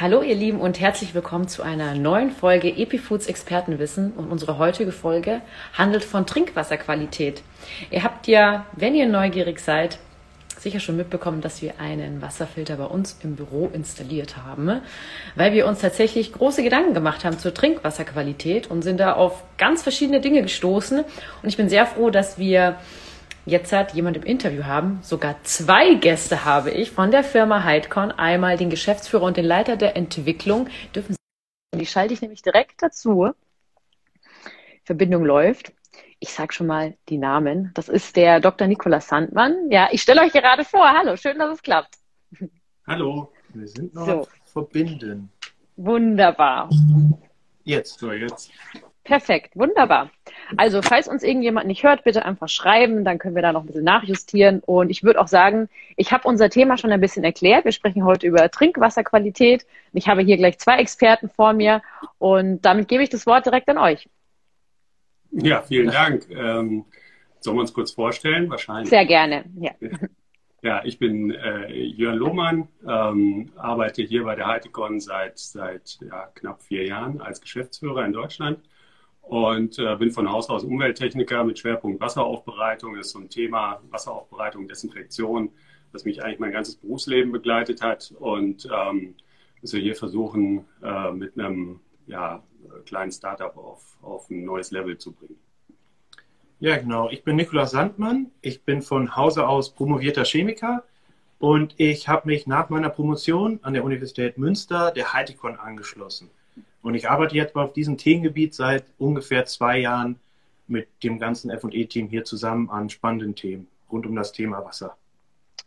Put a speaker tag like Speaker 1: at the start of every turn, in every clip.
Speaker 1: Hallo ihr Lieben und herzlich willkommen zu einer neuen Folge Epifoods Expertenwissen und unsere heutige Folge handelt von Trinkwasserqualität. Ihr habt ja, wenn ihr neugierig seid, sicher schon mitbekommen, dass wir einen Wasserfilter bei uns im Büro installiert haben, weil wir uns tatsächlich große Gedanken gemacht haben zur Trinkwasserqualität und sind da auf ganz verschiedene Dinge gestoßen und ich bin sehr froh, dass wir jetzt hat jemand im Interview haben. Sogar zwei Gäste habe ich von der Firma Heidcon. Einmal den Geschäftsführer und den Leiter der Entwicklung. Dürfen Sie, die schalte ich nämlich direkt dazu. Verbindung läuft. Ich sage schon mal die Namen. Das ist der Dr. Nikolaus Sandmann. Ja, ich stelle euch gerade vor. Hallo, schön, dass es klappt.
Speaker 2: Hallo, wir sind noch so. verbinden.
Speaker 1: Wunderbar.
Speaker 2: Jetzt, so jetzt.
Speaker 1: Perfekt, wunderbar. Also, falls uns irgendjemand nicht hört, bitte einfach schreiben, dann können wir da noch ein bisschen nachjustieren. Und ich würde auch sagen, ich habe unser Thema schon ein bisschen erklärt. Wir sprechen heute über Trinkwasserqualität. Ich habe hier gleich zwei Experten vor mir und damit gebe ich das Wort direkt an euch.
Speaker 2: Ja, vielen Dank. Ähm, sollen wir uns kurz vorstellen? Wahrscheinlich.
Speaker 1: Sehr gerne, ja.
Speaker 2: Ja, ich bin äh, Jörn Lohmann, ähm, arbeite hier bei der Heitekon seit, seit ja, knapp vier Jahren als Geschäftsführer in Deutschland und äh, bin von Haus aus Umwelttechniker mit Schwerpunkt Wasseraufbereitung. Das ist so ein Thema Wasseraufbereitung, Desinfektion, das mich eigentlich mein ganzes Berufsleben begleitet hat und ähm, dass wir hier versuchen, äh, mit einem ja, kleinen Startup auf, auf ein neues Level zu bringen.
Speaker 3: Ja, genau. Ich bin Nikolaus Sandmann. Ich bin von Hause aus promovierter Chemiker und ich habe mich nach meiner Promotion an der Universität Münster der Heitikon angeschlossen. Und ich arbeite jetzt auf diesem Themengebiet seit ungefähr zwei Jahren mit dem ganzen FE-Team hier zusammen an spannenden Themen rund um das Thema Wasser.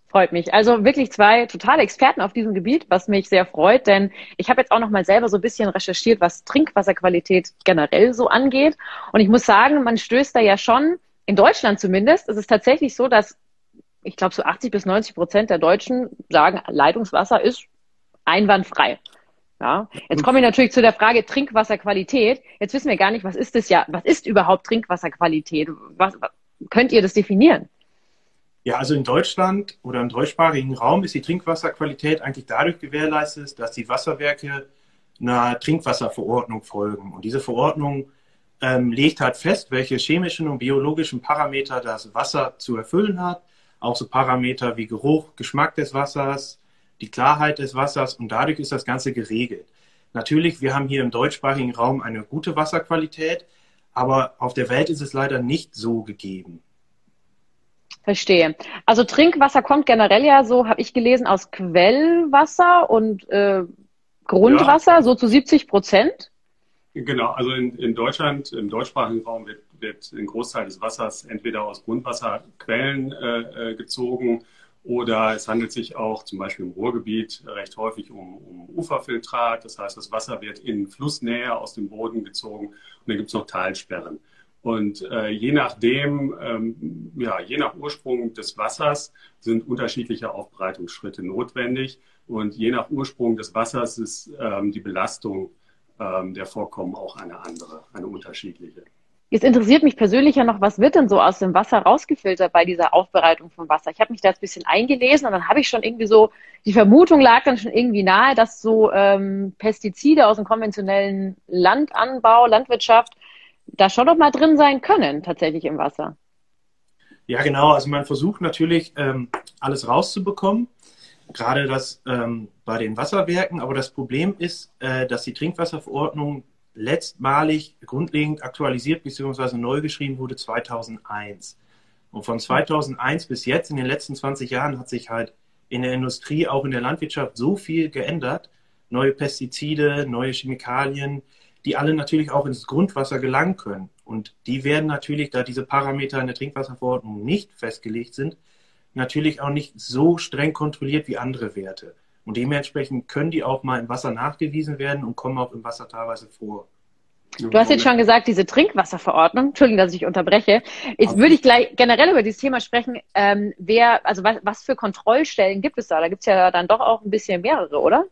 Speaker 1: Freut mich. Also wirklich zwei totale Experten auf diesem Gebiet, was mich sehr freut, denn ich habe jetzt auch noch mal selber so ein bisschen recherchiert, was Trinkwasserqualität generell so angeht. Und ich muss sagen, man stößt da ja schon, in Deutschland zumindest, ist es tatsächlich so, dass ich glaube, so 80 bis 90 Prozent der Deutschen sagen, Leitungswasser ist einwandfrei. Ja, jetzt komme ich natürlich zu der Frage Trinkwasserqualität. Jetzt wissen wir gar nicht, was ist das ja, was ist überhaupt Trinkwasserqualität? Was, was, könnt ihr das definieren?
Speaker 3: Ja, also in Deutschland oder im deutschsprachigen Raum ist die Trinkwasserqualität eigentlich dadurch gewährleistet, dass die Wasserwerke einer Trinkwasserverordnung folgen. Und diese Verordnung ähm, legt halt fest, welche chemischen und biologischen Parameter das Wasser zu erfüllen hat. Auch so Parameter wie Geruch, Geschmack des Wassers, die Klarheit des Wassers und dadurch ist das Ganze geregelt. Natürlich, wir haben hier im deutschsprachigen Raum eine gute Wasserqualität, aber auf der Welt ist es leider nicht so gegeben.
Speaker 1: Verstehe. Also Trinkwasser kommt generell ja so, habe ich gelesen, aus Quellwasser und äh, Grundwasser, ja. so zu 70 Prozent.
Speaker 2: Genau, also in, in Deutschland, im deutschsprachigen Raum wird, wird ein Großteil des Wassers entweder aus Grundwasserquellen äh, äh gezogen oder es handelt sich auch zum Beispiel im Ruhrgebiet recht häufig um, um Uferfiltrat. Das heißt, das Wasser wird in Flussnähe aus dem Boden gezogen und dann gibt es noch Talsperren. Und äh, je nachdem, ähm, ja, je nach Ursprung des Wassers sind unterschiedliche Aufbereitungsschritte notwendig. Und je nach Ursprung des Wassers ist ähm, die Belastung ähm, der Vorkommen auch eine andere, eine unterschiedliche.
Speaker 1: Jetzt interessiert mich persönlich ja noch, was wird denn so aus dem Wasser rausgefiltert bei dieser Aufbereitung von Wasser? Ich habe mich da ein bisschen eingelesen und dann habe ich schon irgendwie so, die Vermutung lag dann schon irgendwie nahe, dass so ähm, Pestizide aus dem konventionellen Landanbau, Landwirtschaft, da schon noch mal drin sein können, tatsächlich im Wasser.
Speaker 3: Ja, genau. Also man versucht natürlich ähm, alles rauszubekommen, gerade das ähm, bei den Wasserwerken. Aber das Problem ist, äh, dass die Trinkwasserverordnung letztmalig grundlegend aktualisiert bzw. neu geschrieben wurde 2001. Und von 2001 bis jetzt, in den letzten 20 Jahren, hat sich halt in der Industrie, auch in der Landwirtschaft so viel geändert. Neue Pestizide, neue Chemikalien, die alle natürlich auch ins Grundwasser gelangen können. Und die werden natürlich, da diese Parameter in der Trinkwasserverordnung nicht festgelegt sind, natürlich auch nicht so streng kontrolliert wie andere Werte. Und dementsprechend können die auch mal im Wasser nachgewiesen werden und kommen auch im Wasser teilweise vor.
Speaker 1: Du hast jetzt schon gesagt, diese Trinkwasserverordnung, Entschuldigung, dass ich unterbreche. Jetzt würde ich gleich generell über dieses Thema sprechen. Ähm, wer, also was, was für Kontrollstellen gibt es da? Da gibt es ja dann doch auch ein bisschen mehrere, oder?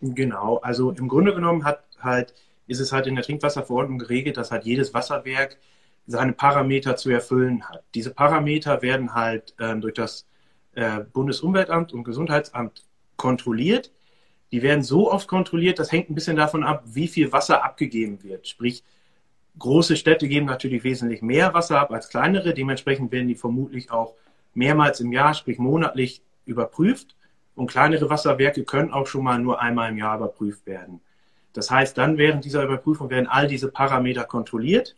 Speaker 3: Genau, also im Grunde genommen hat halt, ist es halt in der Trinkwasserverordnung geregelt, dass halt jedes Wasserwerk seine Parameter zu erfüllen hat. Diese Parameter werden halt ähm, durch das äh, Bundesumweltamt und Gesundheitsamt kontrolliert. die werden so oft kontrolliert, das hängt ein bisschen davon ab, wie viel Wasser abgegeben wird. Sprich, große Städte geben natürlich wesentlich mehr Wasser ab als kleinere. Dementsprechend werden die vermutlich auch mehrmals im Jahr, sprich monatlich, überprüft. Und kleinere Wasserwerke können auch schon mal nur einmal im Jahr überprüft werden. Das heißt, dann während dieser Überprüfung werden all diese Parameter kontrolliert.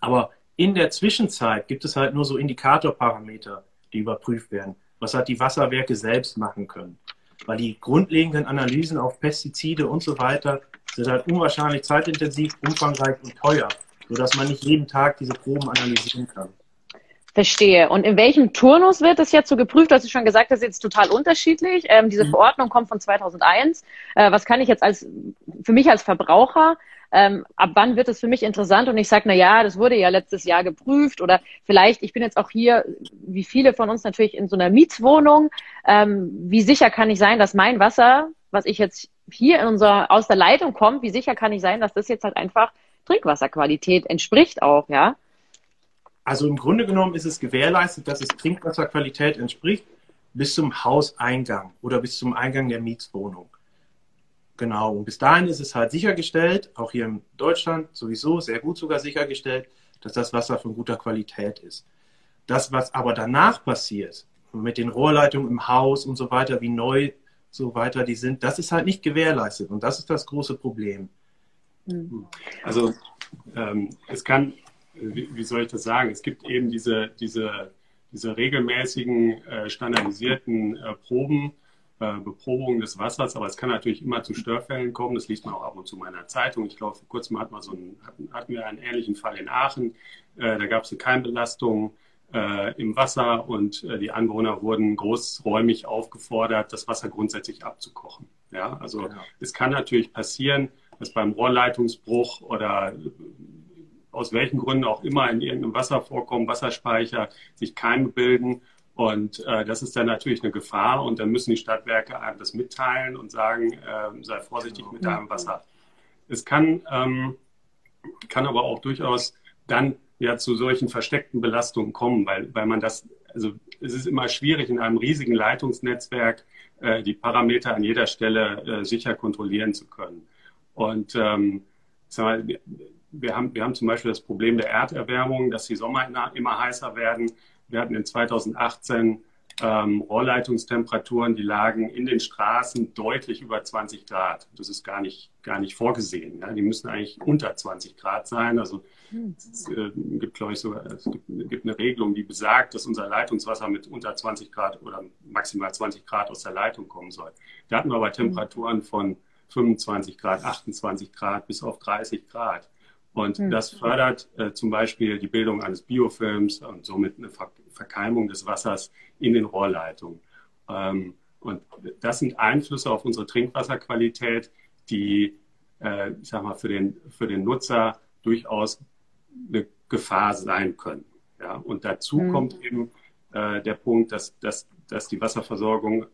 Speaker 3: Aber in der Zwischenzeit gibt es halt nur so Indikatorparameter, die überprüft werden. Was halt die Wasserwerke selbst machen können. Weil die grundlegenden Analysen auf Pestizide und so weiter sind halt unwahrscheinlich zeitintensiv, umfangreich und teuer, sodass man nicht jeden Tag diese Proben analysieren kann.
Speaker 1: Verstehe. Und in welchem Turnus wird das jetzt so geprüft? Du hast schon gesagt, das ist jetzt total unterschiedlich. Ähm, diese mhm. Verordnung kommt von 2001. Äh, was kann ich jetzt als, für mich als Verbraucher, ähm, ab wann wird es für mich interessant? Und ich sage, na ja, das wurde ja letztes Jahr geprüft oder vielleicht, ich bin jetzt auch hier, wie viele von uns natürlich in so einer Mietswohnung. Ähm, wie sicher kann ich sein, dass mein Wasser, was ich jetzt hier in unserer, aus der Leitung kommt, wie sicher kann ich sein, dass das jetzt halt einfach Trinkwasserqualität entspricht auch, ja?
Speaker 3: Also im Grunde genommen ist es gewährleistet, dass es Trinkwasserqualität entspricht bis zum Hauseingang oder bis zum Eingang der Mietswohnung. Genau, und bis dahin ist es halt sichergestellt, auch hier in Deutschland sowieso sehr gut sogar sichergestellt, dass das Wasser von guter Qualität ist. Das, was aber danach passiert, mit den Rohrleitungen im Haus und so weiter, wie neu so weiter die sind, das ist halt nicht gewährleistet und das ist das große Problem.
Speaker 2: Also ähm, es kann wie, wie, soll ich das sagen? Es gibt eben diese, diese, diese regelmäßigen äh, standardisierten äh, Proben, äh, Beprobungen des Wassers, aber es kann natürlich immer zu Störfällen kommen. Das liest man auch ab und zu in meiner Zeitung. Ich glaube, vor kurzem hatten wir, so einen, hatten, hatten wir einen ähnlichen Fall in Aachen. Äh, da gab es eine Keimbelastung äh, im Wasser und äh, die Anwohner wurden großräumig aufgefordert, das Wasser grundsätzlich abzukochen. Ja, also genau. es kann natürlich passieren, dass beim Rohrleitungsbruch oder aus welchen Gründen auch immer in irgendeinem Wasservorkommen, Wasserspeicher sich Keime bilden. Und äh, das ist dann natürlich eine Gefahr. Und dann müssen die Stadtwerke einem das mitteilen und sagen, äh, sei vorsichtig mit deinem Wasser. Es kann, ähm, kann aber auch durchaus dann ja zu solchen versteckten Belastungen kommen, weil, weil man das, also es ist immer schwierig in einem riesigen Leitungsnetzwerk äh, die Parameter an jeder Stelle äh, sicher kontrollieren zu können. Und ähm, mal, wir haben, wir haben zum Beispiel das Problem der Erderwärmung, dass die Sommer immer heißer werden. Wir hatten in 2018 ähm, Rohrleitungstemperaturen, die lagen in den Straßen deutlich über 20 Grad. Das ist gar nicht, gar nicht vorgesehen. Ja? Die müssen eigentlich unter 20 Grad sein. Also es äh, gibt, glaube ich, sogar, es gibt, gibt, eine Regelung, die besagt, dass unser Leitungswasser mit unter 20 Grad oder maximal 20 Grad aus der Leitung kommen soll. Da hatten wir aber Temperaturen von 25 Grad, 28 Grad bis auf 30 Grad. Und mhm. das fördert äh, zum Beispiel die Bildung eines Biofilms und somit eine Verkeimung des Wassers in den Rohrleitungen. Ähm, und das sind Einflüsse auf unsere Trinkwasserqualität, die, äh, ich sag mal, für den, für den Nutzer durchaus eine Gefahr sein können. Ja? Und dazu mhm. kommt eben äh, der Punkt, dass, dass, dass die Wasserversorgung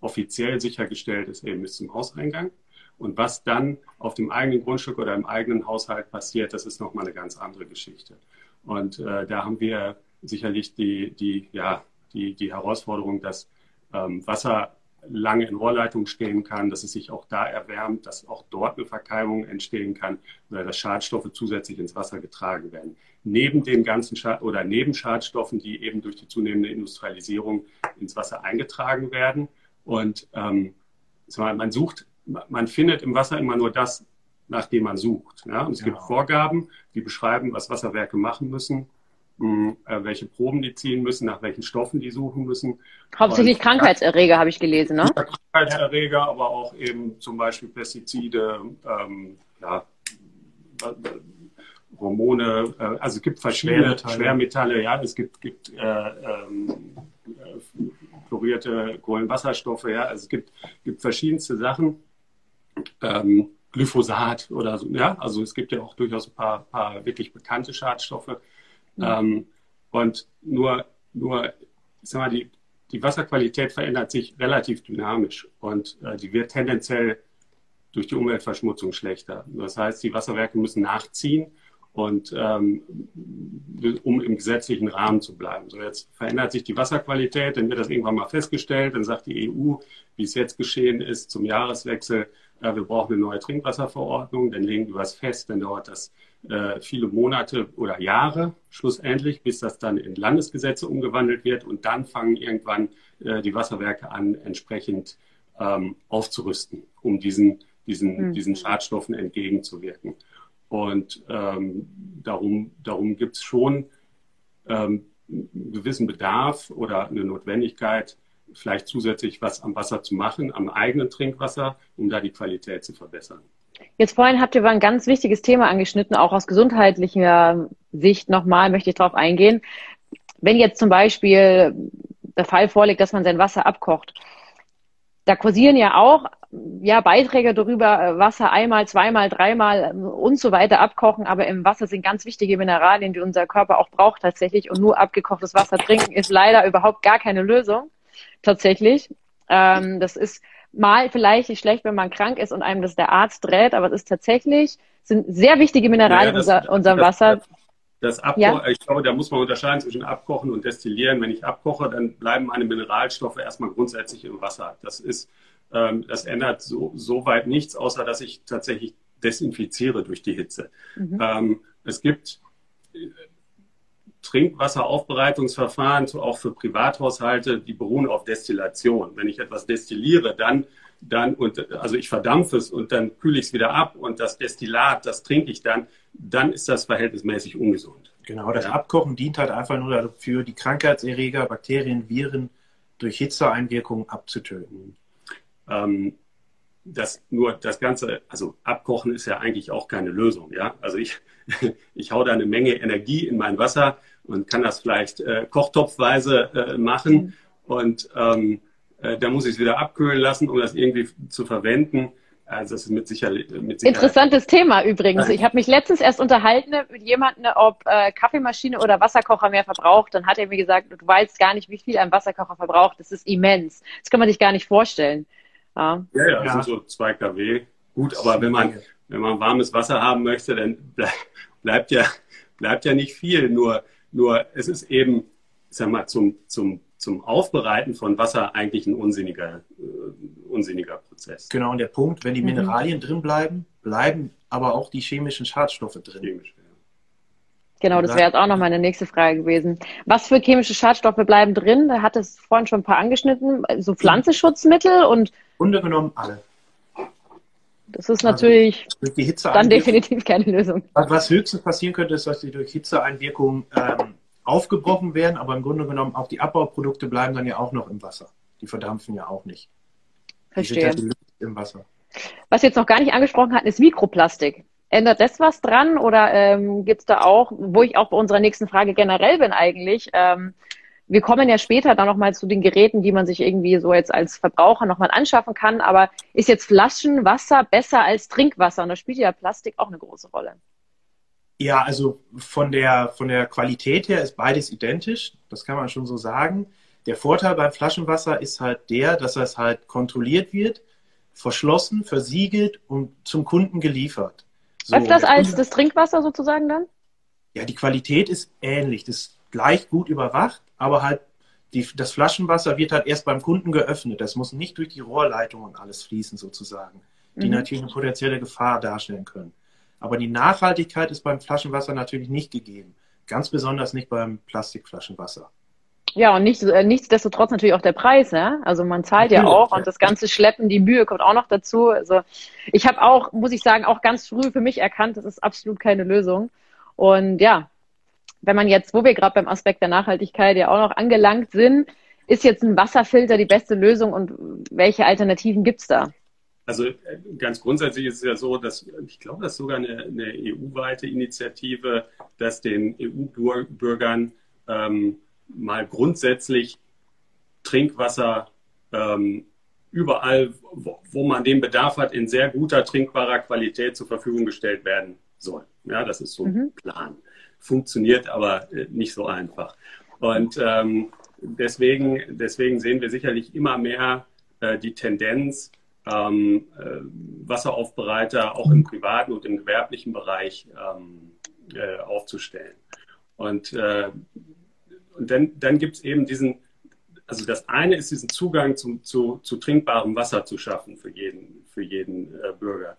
Speaker 2: offiziell sichergestellt ist, eben bis zum Hauseingang. Und was dann auf dem eigenen Grundstück oder im eigenen Haushalt passiert, das ist nochmal eine ganz andere Geschichte. Und äh, da haben wir sicherlich die, die, ja, die, die Herausforderung, dass ähm, Wasser lange in Rohrleitung stehen kann, dass es sich auch da erwärmt, dass auch dort eine Verkeimung entstehen kann oder dass Schadstoffe zusätzlich ins Wasser getragen werden. Neben den ganzen Schad oder neben Schadstoffen, die eben durch die zunehmende Industrialisierung ins Wasser eingetragen werden. Und ähm, man sucht man findet im Wasser immer nur das, nach dem man sucht. Ja? Und es ja. gibt Vorgaben, die beschreiben, was Wasserwerke machen müssen, welche Proben die ziehen müssen, nach welchen Stoffen die suchen müssen.
Speaker 1: Hauptsächlich Und, Krankheitserreger, habe ich gelesen, ne?
Speaker 2: Krankheitserreger, aber auch eben zum Beispiel Pestizide, ähm, ja, Hormone, äh, also es gibt verschiedene Schwermetalle, Schwermetalle ja, es gibt, gibt äh, ähm, äh, chlorierte Kohlenwasserstoffe, ja, also es gibt, gibt verschiedenste Sachen ähm, Glyphosat oder so. Ja, also es gibt ja auch durchaus ein paar, paar wirklich bekannte Schadstoffe. Ähm, und nur, nur, ich sag mal, die, die Wasserqualität verändert sich relativ dynamisch und äh, die wird tendenziell durch die Umweltverschmutzung schlechter. Das heißt, die Wasserwerke müssen nachziehen und ähm, um im gesetzlichen Rahmen zu bleiben. So jetzt verändert sich die Wasserqualität, dann wird das irgendwann mal festgestellt, dann sagt die EU, wie es jetzt geschehen ist zum Jahreswechsel, äh, wir brauchen eine neue Trinkwasserverordnung, dann legen wir was fest, dann dauert das äh, viele Monate oder Jahre schlussendlich, bis das dann in Landesgesetze umgewandelt wird und dann fangen irgendwann äh, die Wasserwerke an, entsprechend ähm, aufzurüsten, um diesen, diesen, mhm. diesen Schadstoffen entgegenzuwirken. Und ähm, darum, darum gibt es schon ähm, einen gewissen Bedarf oder eine Notwendigkeit, vielleicht zusätzlich was am Wasser zu machen, am eigenen Trinkwasser, um da die Qualität zu verbessern.
Speaker 1: Jetzt vorhin habt ihr ein ganz wichtiges Thema angeschnitten, auch aus gesundheitlicher Sicht nochmal möchte ich darauf eingehen. Wenn jetzt zum Beispiel der Fall vorliegt, dass man sein Wasser abkocht, da kursieren ja auch ja, Beiträge darüber, äh, Wasser einmal, zweimal, dreimal ähm, und so weiter abkochen. Aber im Wasser sind ganz wichtige Mineralien, die unser Körper auch braucht tatsächlich. Und nur abgekochtes Wasser trinken ist leider überhaupt gar keine Lösung tatsächlich. Ähm, das ist mal vielleicht nicht schlecht, wenn man krank ist und einem das der Arzt rät, aber es ist tatsächlich, sind sehr wichtige Mineralien ja, in unserem das, Wasser.
Speaker 2: Das Abkochen, ja. ich glaube, da muss man unterscheiden zwischen Abkochen und Destillieren. Wenn ich abkoche, dann bleiben meine Mineralstoffe erstmal grundsätzlich im Wasser. Das ist ähm, das ändert so, so weit nichts, außer dass ich tatsächlich desinfiziere durch die Hitze. Mhm. Ähm, es gibt Trinkwasseraufbereitungsverfahren, auch für Privathaushalte, die beruhen auf Destillation. Wenn ich etwas destilliere, dann, dann und also ich verdampfe es und dann kühle ich es wieder ab und das Destillat, das trinke ich dann, dann ist das verhältnismäßig ungesund.
Speaker 3: Genau, das ja. Abkochen dient halt einfach nur dafür, die Krankheitserreger, Bakterien, Viren durch Hitzeeinwirkungen abzutöten.
Speaker 2: Ähm, das nur das Ganze, also abkochen ist ja eigentlich auch keine Lösung, ja. Also ich, ich hau da eine Menge Energie in mein Wasser und kann das vielleicht äh, kochtopfweise äh, machen mhm. und ähm, äh, da muss ich es wieder abkühlen lassen, um das irgendwie zu verwenden. Also das ist mit Sicherheit. Mit
Speaker 1: Sicherheit. Interessantes Thema übrigens. Ich habe mich letztens erst unterhalten mit jemandem, ob äh, Kaffeemaschine oder Wasserkocher mehr verbraucht. Dann hat er mir gesagt, du weißt gar nicht, wie viel ein Wasserkocher verbraucht. Das ist immens. Das kann man sich gar nicht vorstellen.
Speaker 2: Ja, ja, ja, das sind so 2 kW. Gut, aber wenn man, wenn man warmes Wasser haben möchte, dann bleibt ja, bleibt ja nicht viel. Nur, nur es ist eben, ich sag mal, zum, zum, zum Aufbereiten von Wasser eigentlich ein unsinniger, äh, unsinniger Prozess.
Speaker 3: Genau, und der Punkt, wenn die mhm. Mineralien mhm. drin bleiben, bleiben aber auch die chemischen Schadstoffe drin. Chemisch, ja.
Speaker 1: Genau, das wäre jetzt auch noch meine nächste Frage gewesen. Was für chemische Schadstoffe bleiben drin? Da hat es vorhin schon ein paar angeschnitten. So Pflanzenschutzmittel und
Speaker 3: Grunde genommen alle.
Speaker 1: Das ist natürlich also dann definitiv keine Lösung.
Speaker 3: Was höchstens passieren könnte, ist, dass sie durch Hitzeeinwirkung ähm, aufgebrochen werden, aber im Grunde genommen auch die Abbauprodukte bleiben dann ja auch noch im Wasser. Die verdampfen ja auch nicht.
Speaker 1: Verstehe. im Wasser. Was jetzt noch gar nicht angesprochen hatten, ist Mikroplastik. Ändert das was dran oder ähm, gibt es da auch, wo ich auch bei unserer nächsten Frage generell bin eigentlich, ähm, wir kommen ja später dann nochmal zu den Geräten, die man sich irgendwie so jetzt als Verbraucher nochmal anschaffen kann. Aber ist jetzt Flaschenwasser besser als Trinkwasser? Und da spielt ja Plastik auch eine große Rolle.
Speaker 3: Ja, also von der, von der Qualität her ist beides identisch. Das kann man schon so sagen. Der Vorteil beim Flaschenwasser ist halt der, dass es halt kontrolliert wird, verschlossen, versiegelt und zum Kunden geliefert.
Speaker 1: So, Öfters als das Trinkwasser sozusagen dann?
Speaker 3: Ja, die Qualität ist ähnlich. Das ist gleich gut überwacht, aber halt die, das Flaschenwasser wird halt erst beim Kunden geöffnet. Das muss nicht durch die Rohrleitungen alles fließen sozusagen, die mhm. natürlich eine potenzielle Gefahr darstellen können. Aber die Nachhaltigkeit ist beim Flaschenwasser natürlich nicht gegeben. Ganz besonders nicht beim Plastikflaschenwasser.
Speaker 1: Ja, und nicht, äh, nichtsdestotrotz natürlich auch der Preis, ne? Also man zahlt ja auch und das ganze Schleppen, die Mühe kommt auch noch dazu. Also ich habe auch, muss ich sagen, auch ganz früh für mich erkannt, das ist absolut keine Lösung. Und ja, wenn man jetzt, wo wir gerade beim Aspekt der Nachhaltigkeit ja auch noch angelangt sind, ist jetzt ein Wasserfilter die beste Lösung und welche Alternativen gibt es da?
Speaker 2: Also äh, ganz grundsätzlich ist es ja so, dass ich glaube, das ist sogar eine, eine EU-weite Initiative, dass den EU-Bürgern ähm, mal grundsätzlich Trinkwasser ähm, überall, wo, wo, man den Bedarf hat, in sehr guter trinkbarer Qualität zur Verfügung gestellt werden soll. Ja, das ist so ein mhm. Plan funktioniert aber äh, nicht so einfach. Und ähm, deswegen, deswegen sehen wir sicherlich immer mehr äh, die Tendenz, ähm, äh, Wasseraufbereiter auch im privaten und im gewerblichen Bereich ähm, äh, aufzustellen. Und, äh, und dann, dann gibt es eben diesen, also das eine ist diesen Zugang zu, zu, zu trinkbarem Wasser zu schaffen für jeden, für jeden äh, Bürger.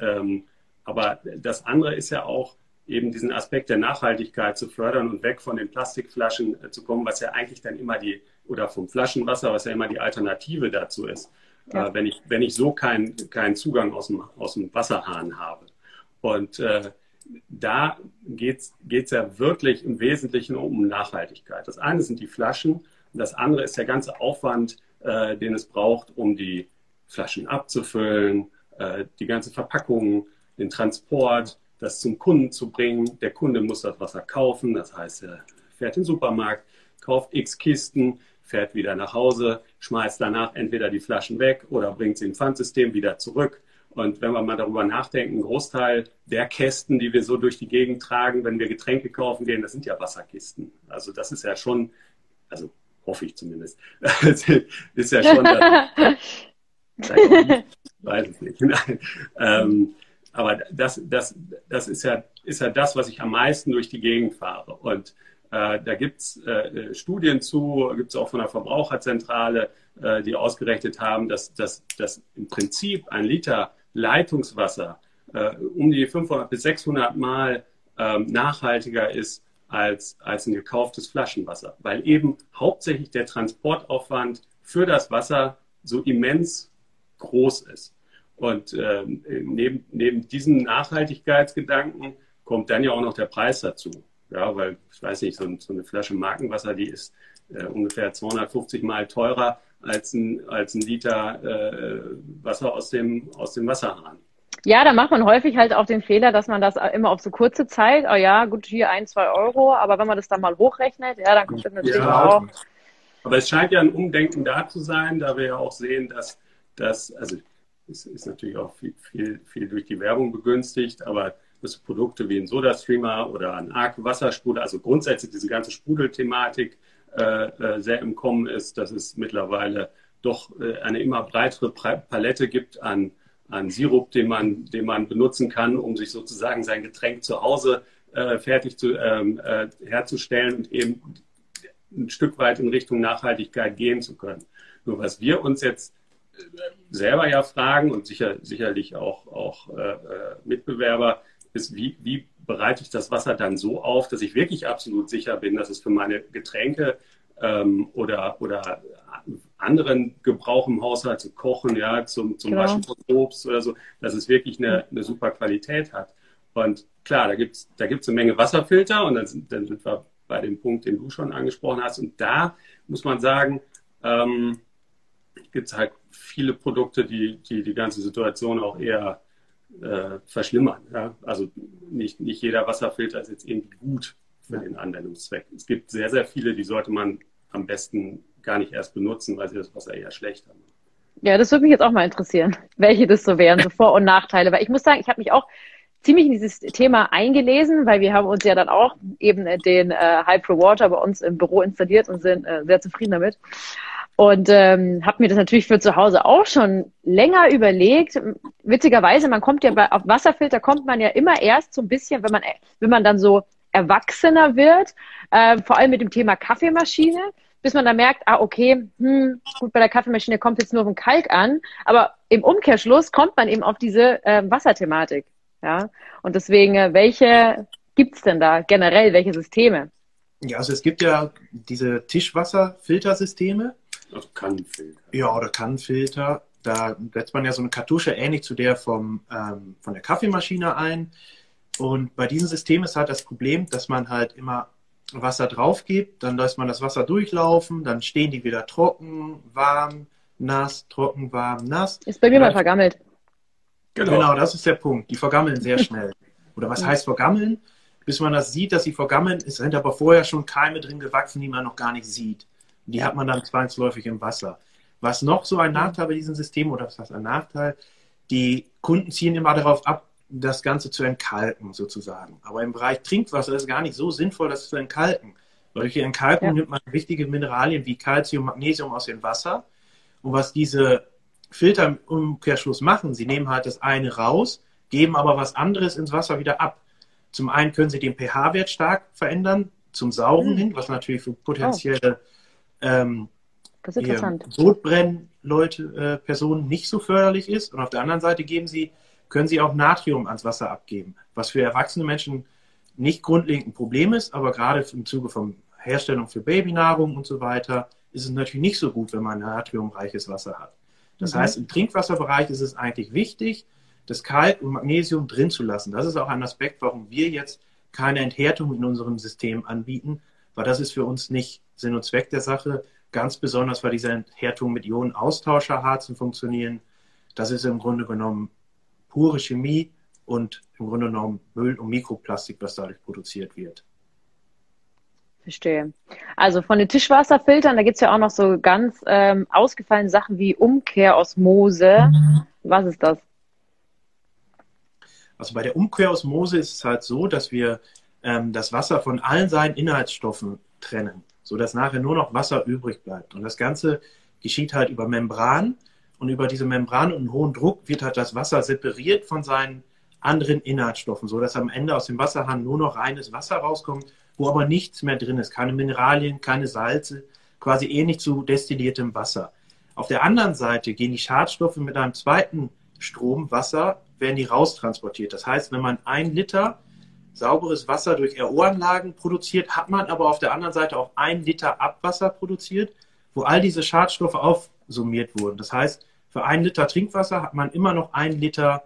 Speaker 2: Ähm, aber das andere ist ja auch eben diesen Aspekt der Nachhaltigkeit zu fördern und weg von den Plastikflaschen äh, zu kommen, was ja eigentlich dann immer die, oder vom Flaschenwasser, was ja immer die Alternative dazu ist, ja. äh, wenn, ich, wenn ich so keinen keinen Zugang aus dem, aus dem Wasserhahn habe. Und äh, da geht es ja wirklich im Wesentlichen um Nachhaltigkeit. Das eine sind die Flaschen das andere ist der ganze Aufwand, äh, den es braucht, um die Flaschen abzufüllen, äh, die ganze Verpackung, den Transport, das zum Kunden zu bringen. Der Kunde muss das Wasser kaufen, das heißt, er fährt in den Supermarkt, kauft x Kisten, fährt wieder nach Hause, schmeißt danach entweder die Flaschen weg oder bringt sie im Pfandsystem wieder zurück. Und wenn wir mal darüber nachdenken, ein Großteil der Kästen, die wir so durch die Gegend tragen, wenn wir Getränke kaufen gehen, das sind ja Wasserkisten. Also das ist ja schon, also hoffe ich zumindest, ist ja schon, das, weiß es nicht. ähm, aber das, das, das ist, ja, ist ja das, was ich am meisten durch die Gegend fahre. Und äh, da gibt es äh, Studien zu, gibt es auch von der Verbraucherzentrale, äh, die ausgerechnet haben, dass, dass, dass im Prinzip ein Liter Leitungswasser äh, um die 500 bis 600 Mal ähm, nachhaltiger ist als, als ein gekauftes Flaschenwasser, weil eben hauptsächlich der Transportaufwand für das Wasser so immens groß ist. Und äh, neben, neben diesem Nachhaltigkeitsgedanken kommt dann ja auch noch der Preis dazu. Ja, weil, ich weiß nicht, so, so eine Flasche Markenwasser, die ist äh, ungefähr 250 Mal teurer als ein, als ein Liter äh, Wasser aus dem, aus dem Wasserhahn.
Speaker 1: Ja, da macht man häufig halt auch den Fehler, dass man das immer auf so kurze Zeit, oh ja, gut, hier ein, zwei Euro, aber wenn man das dann mal hochrechnet, ja, dann kommt das natürlich ja, auch.
Speaker 2: Aber es scheint ja ein Umdenken da zu sein, da wir ja auch sehen, dass das, also es ist natürlich auch viel, viel, viel durch die Werbung begünstigt, aber dass Produkte wie ein Soda-Streamer oder ein Arc-Wassersprudel, also grundsätzlich diese ganze Sprudelthematik äh, äh, sehr im Kommen ist, dass es mittlerweile doch äh, eine immer breitere Palette gibt an, an Sirup, den man, den man benutzen kann, um sich sozusagen sein Getränk zu Hause äh, fertig zu, ähm, äh, herzustellen und eben ein Stück weit in Richtung Nachhaltigkeit gehen zu können. Nur was wir uns jetzt selber ja fragen und sicher, sicherlich auch, auch äh, Mitbewerber, ist, wie, wie bereite ich das Wasser dann so auf, dass ich wirklich absolut sicher bin, dass es für meine Getränke ähm, oder, oder anderen Gebrauch im Haushalt zu kochen, ja, zum, zum genau. Waschen von Obst oder so, dass es wirklich eine, eine super Qualität hat. Und klar, da gibt es da gibt's eine Menge Wasserfilter und dann sind, dann sind wir bei dem Punkt, den du schon angesprochen hast. Und da muss man sagen, ähm, gibt es halt viele Produkte, die, die die ganze Situation auch eher äh, verschlimmern. Ja? Also nicht, nicht jeder Wasserfilter ist jetzt irgendwie gut für den Anwendungszweck. Es gibt sehr, sehr viele, die sollte man am besten gar nicht erst benutzen, weil sie das Wasser eher schlechter machen.
Speaker 1: Ja, das würde mich jetzt auch mal interessieren, welche das so wären, so Vor- und Nachteile. Weil ich muss sagen, ich habe mich auch ziemlich in dieses Thema eingelesen, weil wir haben uns ja dann auch eben den äh, High Pro Water bei uns im Büro installiert und sind äh, sehr zufrieden damit. Und ähm, habe mir das natürlich für zu Hause auch schon länger überlegt. Witzigerweise, man kommt ja bei auf Wasserfilter kommt man ja immer erst so ein bisschen, wenn man wenn man dann so erwachsener wird, äh, vor allem mit dem Thema Kaffeemaschine, bis man dann merkt, ah okay, hm, gut bei der Kaffeemaschine kommt jetzt nur vom Kalk an, aber im Umkehrschluss kommt man eben auf diese äh, Wasserthematik. Ja, und deswegen, äh, welche gibt's denn da generell? Welche Systeme?
Speaker 3: Ja, also es gibt ja diese Tischwasserfiltersysteme
Speaker 2: also Kannenfilter.
Speaker 3: Ja, oder Kannenfilter. Da setzt man ja so eine Kartusche ähnlich zu der vom, ähm, von der Kaffeemaschine ein. Und bei diesem System ist halt das Problem, dass man halt immer Wasser drauf gibt, dann lässt man das Wasser durchlaufen, dann stehen die wieder trocken, warm, nass, trocken, warm, nass.
Speaker 1: Ist bei mir mal vergammelt.
Speaker 3: Genau. genau, das ist der Punkt. Die vergammeln sehr schnell. Oder was heißt vergammeln? Bis man das sieht, dass sie vergammeln, sind aber vorher schon Keime drin gewachsen, die man noch gar nicht sieht. Die hat man dann zwangsläufig im Wasser. Was noch so ein Nachteil bei diesem System, oder was heißt ein Nachteil? Die Kunden ziehen immer darauf ab, das Ganze zu entkalken, sozusagen. Aber im Bereich Trinkwasser ist es gar nicht so sinnvoll, das zu entkalken. Weil durch die Entkalkung ja. nimmt man wichtige Mineralien wie Calcium, Magnesium aus dem Wasser. Und was diese Filter im Umkehrschluss machen, sie nehmen halt das eine raus, geben aber was anderes ins Wasser wieder ab. Zum einen können sie den pH-Wert stark verändern, zum Sauren mhm. hin, was natürlich für potenzielle oh. Ähm, Sodbrennleute, äh, Personen nicht so förderlich ist. Und auf der anderen Seite geben sie, können sie auch Natrium ans Wasser abgeben, was für erwachsene Menschen nicht grundlegend ein Problem ist, aber gerade im Zuge von Herstellung für Babynahrung und so weiter ist es natürlich nicht so gut, wenn man natriumreiches Wasser hat. Das mhm. heißt, im Trinkwasserbereich ist es eigentlich wichtig, das Kalk und Magnesium drin zu lassen. Das ist auch ein Aspekt, warum wir jetzt keine Enthärtung in unserem System anbieten, weil das ist für uns nicht Sinn und Zweck der Sache. Ganz besonders, weil diese Enthärtung mit Ionenaustauscherharzen funktionieren. Das ist im Grunde genommen pure Chemie und im Grunde genommen Müll und Mikroplastik, was dadurch produziert wird.
Speaker 1: Verstehe. Also von den Tischwasserfiltern, da gibt es ja auch noch so ganz ähm, ausgefallene Sachen wie Umkehrosmose. Mhm. Was ist das?
Speaker 3: Also bei der Umkehrosmose ist es halt so, dass wir ähm, das Wasser von allen seinen Inhaltsstoffen trennen, sodass nachher nur noch Wasser übrig bleibt. Und das Ganze geschieht halt über Membran. Und über diese Membran und einen hohen Druck wird halt das Wasser separiert von seinen anderen Inhaltsstoffen, sodass am Ende aus dem Wasserhahn nur noch reines Wasser rauskommt wo aber nichts mehr drin ist, keine Mineralien, keine Salze, quasi ähnlich zu destilliertem Wasser. Auf der anderen Seite gehen die Schadstoffe mit einem zweiten Strom Wasser, werden die raustransportiert. Das heißt, wenn man ein Liter sauberes Wasser durch RO-Anlagen produziert, hat man aber auf der anderen Seite auch ein Liter Abwasser produziert, wo all diese Schadstoffe aufsummiert wurden. Das heißt, für ein Liter Trinkwasser hat man immer noch ein Liter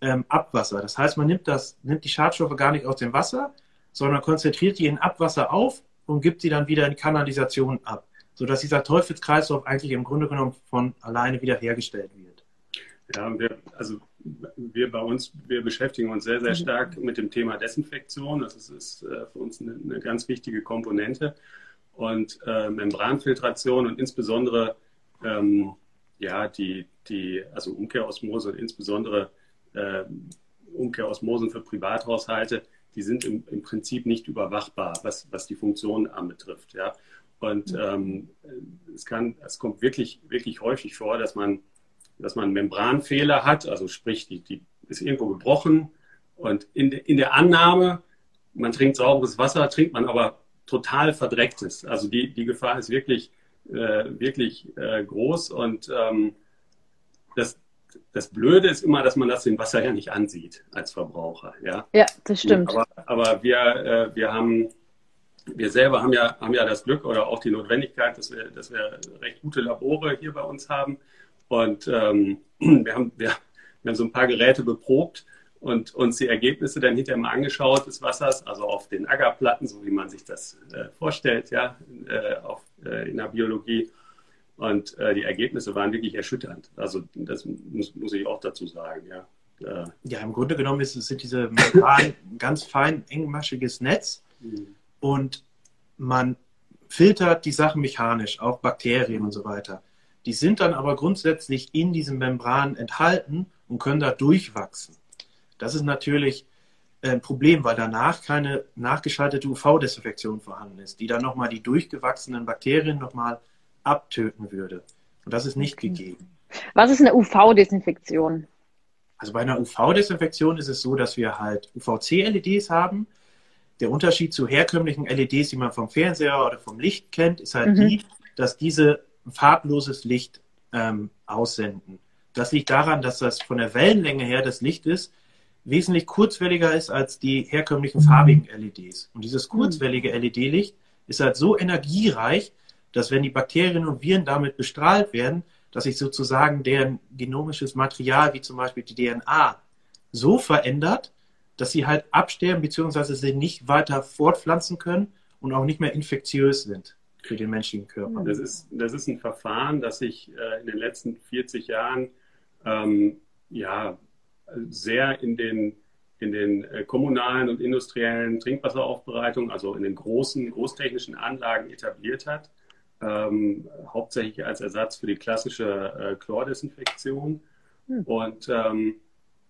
Speaker 3: ähm, Abwasser. Das heißt, man nimmt, das, nimmt die Schadstoffe gar nicht aus dem Wasser, sondern konzentriert die in Abwasser auf und gibt sie dann wieder in Kanalisation ab, sodass dieser Teufelskreislauf eigentlich im Grunde genommen von alleine wiederhergestellt wird.
Speaker 2: Ja, wir, also wir bei uns, wir beschäftigen uns sehr, sehr mhm. stark mit dem Thema Desinfektion. Das ist, ist äh, für uns eine, eine, ganz wichtige Komponente. Und äh, Membranfiltration und insbesondere ähm, ja, die, die, also Umkehrosmose und insbesondere äh, Umkehrosmosen für Privathaushalte die sind im, im Prinzip nicht überwachbar, was, was die Funktion anbetrifft. Ja. Und ähm, es, kann, es kommt wirklich, wirklich häufig vor, dass man, dass man Membranfehler hat, also sprich, die, die ist irgendwo gebrochen und in, in der Annahme, man trinkt sauberes Wasser, trinkt man aber total verdrecktes. Also die, die Gefahr ist wirklich, äh, wirklich äh, groß und ähm, das, das Blöde ist immer, dass man das dem Wasser ja nicht ansieht als Verbraucher. Ja,
Speaker 1: ja das stimmt.
Speaker 2: Aber, aber wir, äh, wir haben, wir selber haben ja, haben ja das Glück oder auch die Notwendigkeit, dass wir, dass wir recht gute Labore hier bei uns haben. Und ähm, wir, haben, wir, wir haben so ein paar Geräte beprobt und uns die Ergebnisse dann hinterher mal angeschaut des Wassers, also auf den Ackerplatten, so wie man sich das äh, vorstellt, ja, äh, auf, äh, in der Biologie. Und äh, die Ergebnisse waren wirklich erschütternd. Also das muss, muss ich auch dazu sagen, ja.
Speaker 3: Ja, im Grunde genommen ist, sind diese Membran ein ganz fein, engmaschiges Netz mhm. und man filtert die Sachen mechanisch, auch Bakterien und so weiter. Die sind dann aber grundsätzlich in diesem Membran enthalten und können da durchwachsen. Das ist natürlich ein Problem, weil danach keine nachgeschaltete UV-Desinfektion vorhanden ist, die dann nochmal die durchgewachsenen Bakterien nochmal abtöten würde. Und das ist nicht okay. gegeben.
Speaker 1: Was ist eine UV-Desinfektion?
Speaker 3: Also bei einer UV-Desinfektion ist es so, dass wir halt UVC-LEDs haben. Der Unterschied zu herkömmlichen LEDs, die man vom Fernseher oder vom Licht kennt, ist halt mhm. die, dass diese farbloses Licht ähm, aussenden. Das liegt daran, dass das von der Wellenlänge her das Licht ist, wesentlich kurzwelliger ist als die herkömmlichen farbigen LEDs. Und dieses mhm. kurzwellige LED-Licht ist halt so energiereich, dass wenn die Bakterien und Viren damit bestrahlt werden, dass sich sozusagen deren genomisches Material, wie zum Beispiel die DNA, so verändert, dass sie halt absterben bzw. sie nicht weiter fortpflanzen können und auch nicht mehr infektiös sind für den menschlichen Körper.
Speaker 2: Das ist, das ist ein Verfahren, das sich äh, in den letzten 40 Jahren ähm, ja, sehr in den, in den äh, kommunalen und industriellen Trinkwasseraufbereitungen, also in den großen, großtechnischen Anlagen etabliert hat ähm, hauptsächlich als Ersatz für die klassische äh, Chlordesinfektion. Hm. Und ähm,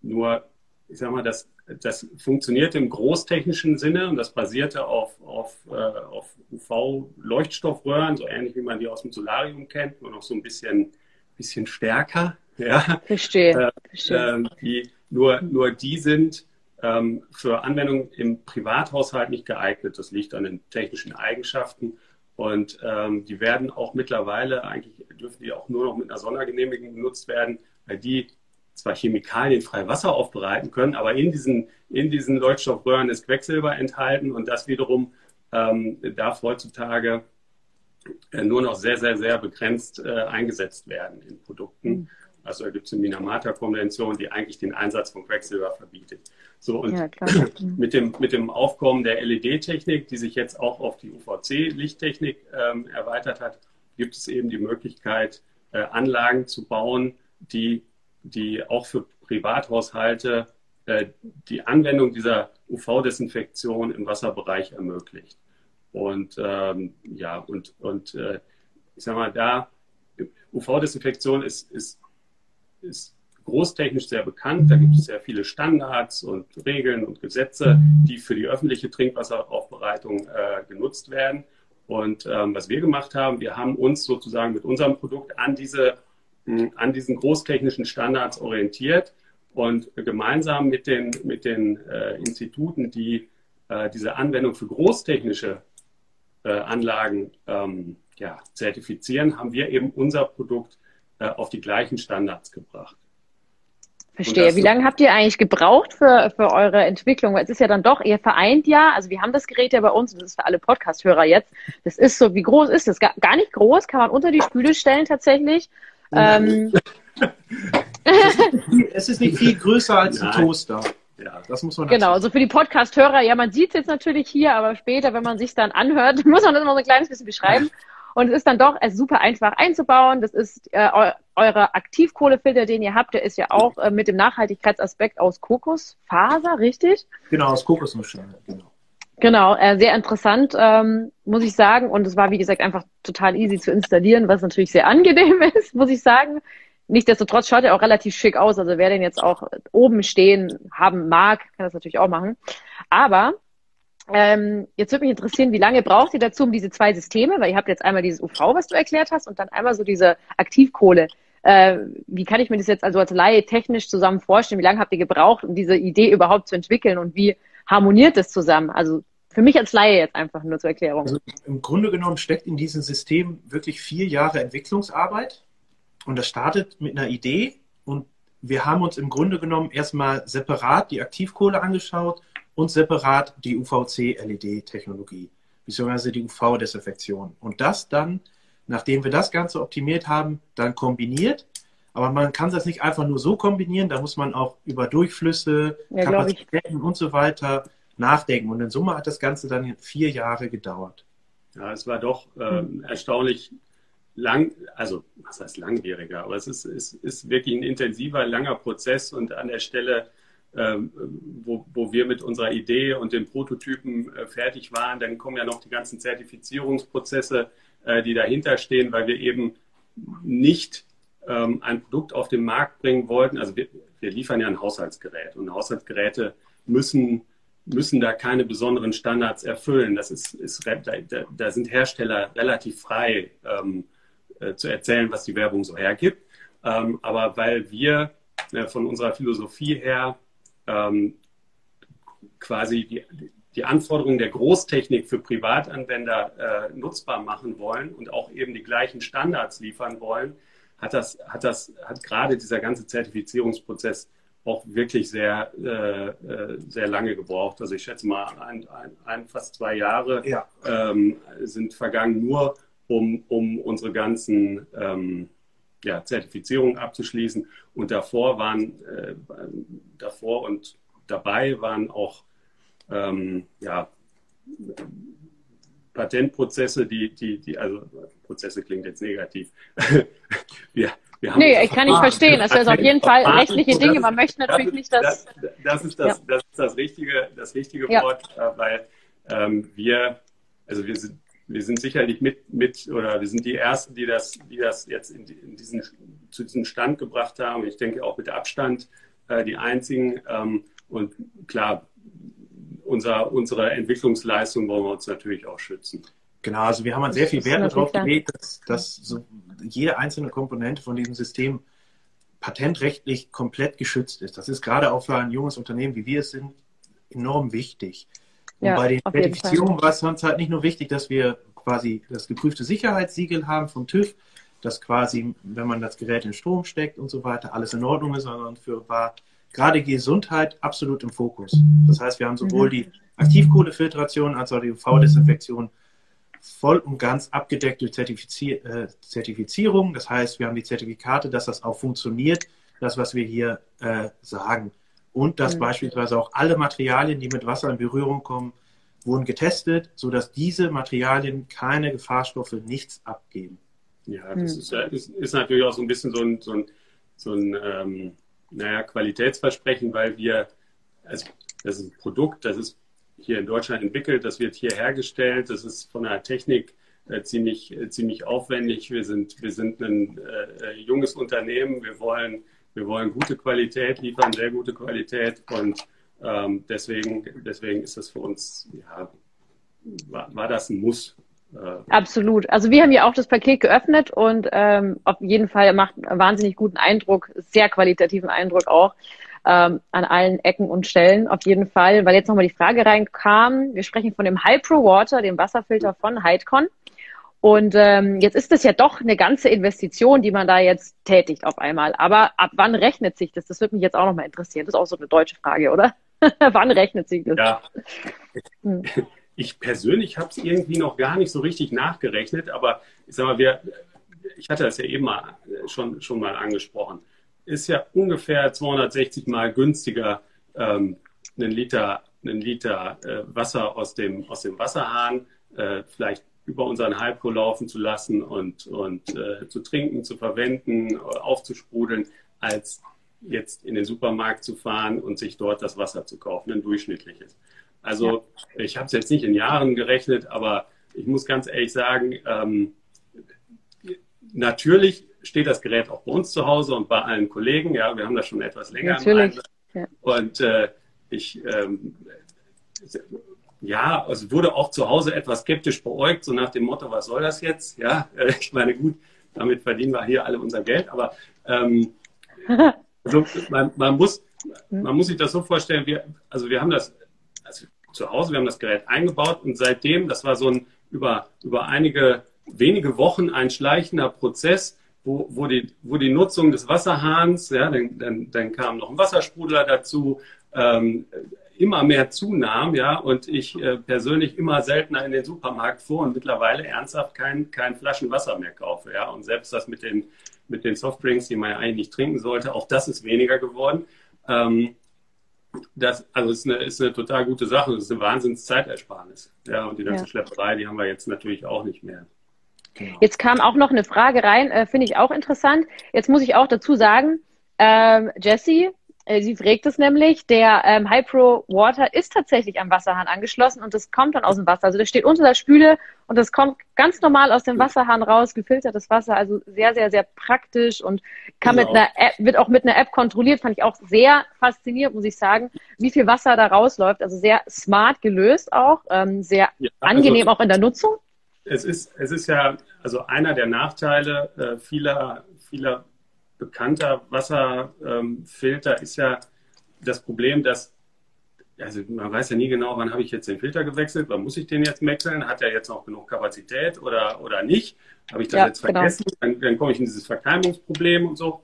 Speaker 2: nur, ich sag mal, das, das funktionierte im großtechnischen Sinne und das basierte auf, auf, äh, auf UV-Leuchtstoffröhren, so ähnlich wie man die aus dem Solarium kennt, nur noch so ein bisschen, bisschen stärker.
Speaker 1: Ja. Verstehe. Äh, Verstehe.
Speaker 2: Ähm, die, nur, nur die sind ähm, für Anwendungen im Privathaushalt nicht geeignet. Das liegt an den technischen Eigenschaften. Und ähm, die werden auch mittlerweile, eigentlich dürfen die auch nur noch mit einer Sondergenehmigung genutzt werden, weil die zwar chemikalienfrei Wasser aufbereiten können, aber in diesen, in diesen Leuchtstoffröhren ist Quecksilber enthalten und das wiederum ähm, darf heutzutage äh, nur noch sehr, sehr, sehr begrenzt äh, eingesetzt werden in Produkten. Mhm. Also da gibt es eine Minamata-Konvention, die eigentlich den Einsatz von Quecksilber verbietet. So, und ja, mhm. mit, dem, mit dem Aufkommen der LED-Technik, die sich jetzt auch auf die UVC-Lichttechnik ähm, erweitert hat, gibt es eben die Möglichkeit, äh, Anlagen zu bauen, die, die auch für Privathaushalte äh, die Anwendung dieser UV-Desinfektion im Wasserbereich ermöglicht. Und ähm, ja, und, und äh, ich sag mal, da UV-Desinfektion ist, ist, ist großtechnisch sehr bekannt. Da gibt es sehr viele Standards und Regeln und Gesetze, die für die öffentliche Trinkwasseraufbereitung äh, genutzt werden. Und ähm, was wir gemacht haben, wir haben uns sozusagen mit unserem Produkt an, diese, an diesen großtechnischen Standards orientiert und gemeinsam mit den, mit den äh, Instituten, die äh, diese Anwendung für großtechnische äh, Anlagen ähm, ja, zertifizieren, haben wir eben unser Produkt äh, auf die gleichen Standards gebracht.
Speaker 1: Verstehe. Wie lange habt ihr eigentlich gebraucht für, für eure Entwicklung? Weil es ist ja dann doch, ihr vereint ja, also wir haben das Gerät ja bei uns, das ist für alle Podcast-Hörer jetzt. Das ist so, wie groß ist das? Gar, gar nicht groß, kann man unter die Spüle stellen tatsächlich. Ähm,
Speaker 3: es ist nicht viel größer als ein Toaster.
Speaker 1: Ja, das muss man Genau, also für die Podcast-Hörer, ja, man sieht es jetzt natürlich hier, aber später, wenn man sich dann anhört, muss man das immer so ein kleines bisschen beschreiben. Und es ist dann doch es ist super einfach einzubauen. Das ist äh, eu eure Aktivkohlefilter, den ihr habt, der ist ja auch äh, mit dem Nachhaltigkeitsaspekt aus Kokosfaser, richtig?
Speaker 3: Genau, aus Kokosnuss, genau.
Speaker 1: Genau, äh, sehr interessant, ähm, muss ich sagen. Und es war, wie gesagt, einfach total easy zu installieren, was natürlich sehr angenehm ist, muss ich sagen. Nichtsdestotrotz schaut er auch relativ schick aus. Also wer den jetzt auch oben stehen haben mag, kann das natürlich auch machen. Aber ähm, jetzt würde mich interessieren, wie lange braucht ihr dazu, um diese zwei Systeme, weil ihr habt jetzt einmal dieses UV, was du erklärt hast, und dann einmal so diese Aktivkohle. Äh, wie kann ich mir das jetzt also als Laie technisch zusammen vorstellen? Wie lange habt ihr gebraucht, um diese Idee überhaupt zu entwickeln und wie harmoniert das zusammen? Also für mich als Laie jetzt einfach nur zur Erklärung. Also
Speaker 3: Im Grunde genommen steckt in diesem System wirklich vier Jahre Entwicklungsarbeit. Und das startet mit einer Idee und wir haben uns im Grunde genommen erstmal separat die Aktivkohle angeschaut und separat die UVC-LED-Technologie, beziehungsweise die UV-Desinfektion. Und das dann, nachdem wir das Ganze optimiert haben, dann kombiniert. Aber man kann das nicht einfach nur so kombinieren, da muss man auch über Durchflüsse, ja, Kapazitäten und so weiter nachdenken. Und in Summe hat das Ganze dann vier Jahre gedauert.
Speaker 2: Ja, es war doch ähm, erstaunlich lang, also was heißt langwieriger, aber es ist, ist, ist wirklich ein intensiver, langer Prozess und an der Stelle, ähm, wo, wo wir mit unserer Idee und den Prototypen äh, fertig waren, dann kommen ja noch die ganzen Zertifizierungsprozesse, äh, die dahinter stehen, weil wir eben nicht ähm, ein Produkt auf den Markt bringen wollten. Also wir, wir liefern ja ein Haushaltsgerät und Haushaltsgeräte müssen müssen da keine besonderen Standards erfüllen. Das ist, ist da, da, sind Hersteller relativ frei, ähm, äh, zu erzählen, was die Werbung so hergibt. Ähm, aber weil wir äh, von unserer Philosophie her ähm, quasi die, die Anforderungen der Großtechnik für Privatanwender äh, nutzbar machen wollen und auch eben die gleichen Standards liefern wollen, hat das, hat das, hat gerade dieser ganze Zertifizierungsprozess auch wirklich sehr, äh, äh sehr lange gebraucht. Also ich schätze mal, ein, ein, ein fast zwei Jahre ja. ähm, sind vergangen, nur um, um unsere ganzen ähm, ja, Zertifizierungen abzuschließen. Und davor waren, äh, davor und dabei waren auch ähm, ja, Patentprozesse, die, die, die, also Prozesse klingt jetzt negativ.
Speaker 1: wir, wir nee, ich kann nicht verstehen. Das ist auf jeden Fall rechtliche Dinge. Man möchte natürlich nicht, dass.
Speaker 2: Das, das, ist, das, ja. das ist das richtige, das richtige Wort, ja. weil ähm, wir, also wir sind wir sind sicherlich mit, mit oder wir sind die Ersten, die das, die das jetzt in, in diesen, zu diesem Stand gebracht haben. Ich denke auch mit Abstand äh, die einzigen. Ähm, und klar, unser, unsere Entwicklungsleistung wollen wir uns natürlich auch schützen.
Speaker 3: Genau, also wir haben sehr viel Wert darauf gelegt, dass, dass so jede einzelne Komponente von diesem System patentrechtlich komplett geschützt ist. Das ist gerade auch für ein junges Unternehmen, wie wir es sind, enorm wichtig. Und ja, bei den Zertifizierungen war es uns halt nicht nur wichtig, dass wir quasi das geprüfte Sicherheitssiegel haben vom TÜV, dass quasi, wenn man das Gerät in Strom steckt und so weiter, alles in Ordnung ist, sondern für war gerade Gesundheit absolut im Fokus. Das heißt, wir haben sowohl mhm. die Aktivkohlefiltration als auch die UV-Desinfektion voll und ganz abgedeckt durch Zertifizier äh, Zertifizierung. Das heißt, wir haben die Zertifikate, dass das auch funktioniert, das, was wir hier äh, sagen. Und dass mhm. beispielsweise auch alle Materialien, die mit Wasser in Berührung kommen, wurden getestet, sodass diese Materialien keine Gefahrstoffe, nichts abgeben.
Speaker 2: Ja, das ist, ist, ist, natürlich auch so ein bisschen so ein, so ein, so ein ähm, naja, Qualitätsversprechen, weil wir, also das ist ein Produkt, das ist hier in Deutschland entwickelt, das wird hier hergestellt, das ist von der Technik äh, ziemlich, äh, ziemlich aufwendig. Wir sind, wir sind ein äh, junges Unternehmen, wir wollen, wir wollen gute Qualität liefern, sehr gute Qualität und ähm, deswegen, deswegen ist das für uns, ja, war, war das ein Muss.
Speaker 1: Äh, Absolut. Also wir haben ja auch das Paket geöffnet und ähm, auf jeden Fall macht einen wahnsinnig guten Eindruck, sehr qualitativen Eindruck auch ähm, an allen Ecken und Stellen auf jeden Fall, weil jetzt nochmal die Frage reinkam. Wir sprechen von dem Hypro Water, dem Wasserfilter von Heidcon. Und ähm, jetzt ist das ja doch eine ganze Investition, die man da jetzt tätigt auf einmal. Aber ab wann rechnet sich das? Das würde mich jetzt auch nochmal interessieren. Das ist auch so eine deutsche Frage, oder? wann rechnet sich das?
Speaker 2: Ja. Hm. Ich persönlich habe es irgendwie noch gar nicht so richtig nachgerechnet, aber ich sag mal, wir, ich hatte das ja eben mal schon, schon mal angesprochen ist ja ungefähr 260 Mal günstiger, ähm, einen Liter, einen Liter äh, Wasser aus dem, aus dem Wasserhahn äh, vielleicht über unseren Hypro laufen zu lassen und, und äh, zu trinken, zu verwenden, aufzusprudeln, als jetzt in den Supermarkt zu fahren und sich dort das Wasser zu kaufen, ein durchschnittliches. Also ja. ich habe es jetzt nicht in Jahren gerechnet, aber ich muss ganz ehrlich sagen, ähm, natürlich steht das Gerät auch bei uns zu Hause und bei allen Kollegen. Ja, wir haben das schon etwas länger
Speaker 1: Natürlich.
Speaker 2: Ja. Und äh, ich, ähm, ja, also wurde auch zu Hause etwas skeptisch beäugt, so nach dem Motto, was soll das jetzt? Ja, ich meine, gut, damit verdienen wir hier alle unser Geld, aber ähm, also man, man, muss, man muss sich das so vorstellen, wir, also wir haben das also zu Hause, wir haben das Gerät eingebaut und seitdem, das war so ein über, über einige wenige Wochen ein schleichender Prozess, wo, wo, die, wo die Nutzung des Wasserhahns, ja, dann, dann, dann kam noch ein Wassersprudler dazu, ähm, immer mehr zunahm, ja, und ich äh, persönlich immer seltener in den Supermarkt fuhr und mittlerweile ernsthaft kein, kein Flaschen Wasser mehr kaufe, ja, und selbst das mit den, mit den Softdrinks, die man ja eigentlich nicht trinken sollte, auch das ist weniger geworden. Ähm, das, also ist eine, ist eine total gute Sache, das ist eine Wahnsinnszeitersparnis, ja, und die ganze ja. Schlepperei, die haben wir jetzt natürlich auch nicht mehr.
Speaker 1: Genau. Jetzt kam auch noch eine Frage rein, äh, finde ich auch interessant. Jetzt muss ich auch dazu sagen, ähm, Jessie, äh, sie fragt es nämlich, der ähm, Hypro Water ist tatsächlich am Wasserhahn angeschlossen und das kommt dann aus dem Wasser. Also das steht unter der Spüle und das kommt ganz normal aus dem Wasserhahn raus, gefiltertes Wasser, also sehr, sehr, sehr praktisch und kann genau. mit einer App, wird auch mit einer App kontrolliert, fand ich auch sehr faszinierend, muss ich sagen, wie viel Wasser da rausläuft. Also sehr smart gelöst auch, ähm, sehr ja, also angenehm auch in der Nutzung
Speaker 2: es ist, es ist ja, also einer der Nachteile äh, vieler, vieler bekannter Wasserfilter ähm, ist ja das Problem, dass, also man weiß ja nie genau, wann habe ich jetzt den Filter gewechselt, wann muss ich den jetzt wechseln, hat er jetzt noch genug Kapazität oder, oder nicht, habe ich das ja, jetzt genau. vergessen, genau. dann, dann komme ich in dieses Verkeimungsproblem und so.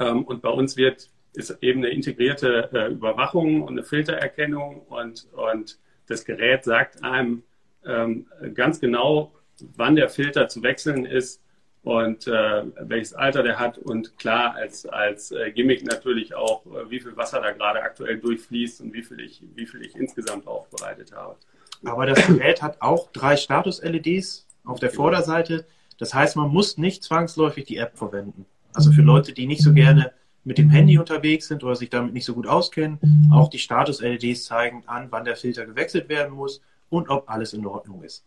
Speaker 2: Ähm, und bei uns wird, ist eben eine integrierte äh, Überwachung und eine Filtererkennung und, und das Gerät sagt einem, ähm, ganz genau, wann der Filter zu wechseln ist und äh, welches Alter der hat und klar als, als äh, Gimmick natürlich auch, äh, wie viel Wasser da gerade aktuell durchfließt und wie viel ich, wie viel ich insgesamt aufbereitet habe.
Speaker 3: Aber das Gerät hat auch drei Status-LEDs auf der genau. Vorderseite. Das heißt, man muss nicht zwangsläufig die App verwenden. Also für Leute, die nicht so gerne mit dem Handy unterwegs sind oder sich damit nicht so gut auskennen, auch die Status-LEDs zeigen an, wann der Filter gewechselt werden muss und ob alles in Ordnung ist.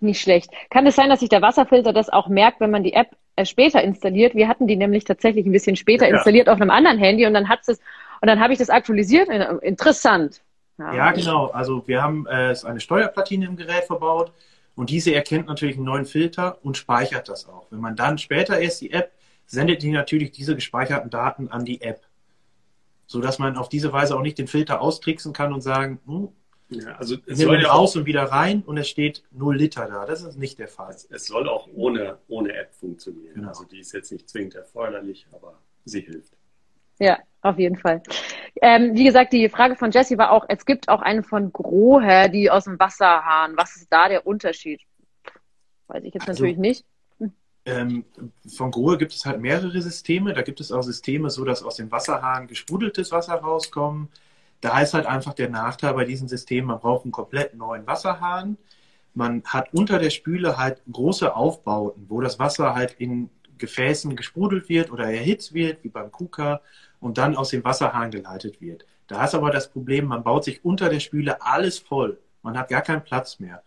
Speaker 1: Nicht schlecht. Kann es sein, dass sich der Wasserfilter das auch merkt, wenn man die App äh, später installiert? Wir hatten die nämlich tatsächlich ein bisschen später ja. installiert auf einem anderen Handy und dann hat es und dann habe ich das aktualisiert. Äh, interessant.
Speaker 3: Ja, ja genau. Also wir haben äh, eine Steuerplatine im Gerät verbaut und diese erkennt natürlich einen neuen Filter und speichert das auch. Wenn man dann später erst die App sendet die natürlich diese gespeicherten Daten an die App sodass man auf diese Weise auch nicht den Filter austricksen kann und sagen, hm,
Speaker 2: Ja, also es soll ja
Speaker 3: raus
Speaker 2: auch,
Speaker 3: und wieder rein und es steht 0 Liter da. Das ist nicht der Fall.
Speaker 2: es soll auch ohne, ohne App funktionieren.
Speaker 3: Genau.
Speaker 2: Also die ist jetzt nicht zwingend erforderlich, aber sie hilft.
Speaker 1: Ja, auf jeden Fall. Ähm, wie gesagt, die Frage von Jessie war auch, es gibt auch eine von Grohe, die aus dem Wasserhahn. Was ist da der Unterschied? Weiß ich jetzt
Speaker 3: Also-
Speaker 1: natürlich nicht.
Speaker 3: Ähm, von Grohe gibt es halt mehrere Systeme. Da gibt es auch Systeme, so dass aus dem Wasserhahn gesprudeltes Wasser rauskommt. Da ist halt einfach der Nachteil bei diesen Systemen, man braucht einen komplett neuen Wasserhahn. Man hat unter der Spüle halt große Aufbauten, wo das Wasser halt in Gefäßen gesprudelt wird oder erhitzt wird, wie beim KUKA, und dann aus dem Wasserhahn geleitet wird. Da ist aber das Problem, man baut sich unter der Spüle alles voll. Man hat gar keinen Platz mehr.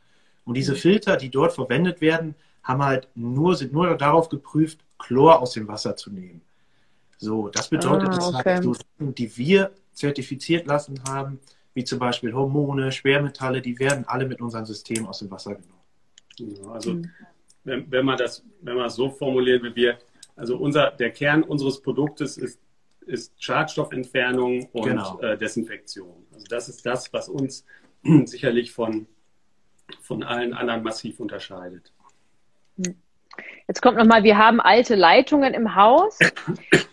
Speaker 3: Und diese Filter, die dort verwendet werden, haben halt nur, sind nur darauf geprüft, Chlor aus dem Wasser zu nehmen. So, das bedeutet,
Speaker 1: Ah,
Speaker 3: dass
Speaker 1: okay.
Speaker 3: halt so Sachen, die wir zertifiziert lassen haben, wie zum Beispiel Hormone, Schwermetalle, die werden alle mit unserem System aus dem Wasser genommen.
Speaker 2: Ja, also
Speaker 1: Mhm.
Speaker 2: wenn, wenn man das, wenn man es so formuliert wie wir, also unser, der Kern unseres Produktes ist, ist Schadstoffentfernung und
Speaker 3: Genau.
Speaker 2: äh, Desinfektion. Also das ist das, was uns sicherlich von, von allen anderen massiv unterscheidet.
Speaker 1: Jetzt kommt nochmal, wir haben alte Leitungen im Haus.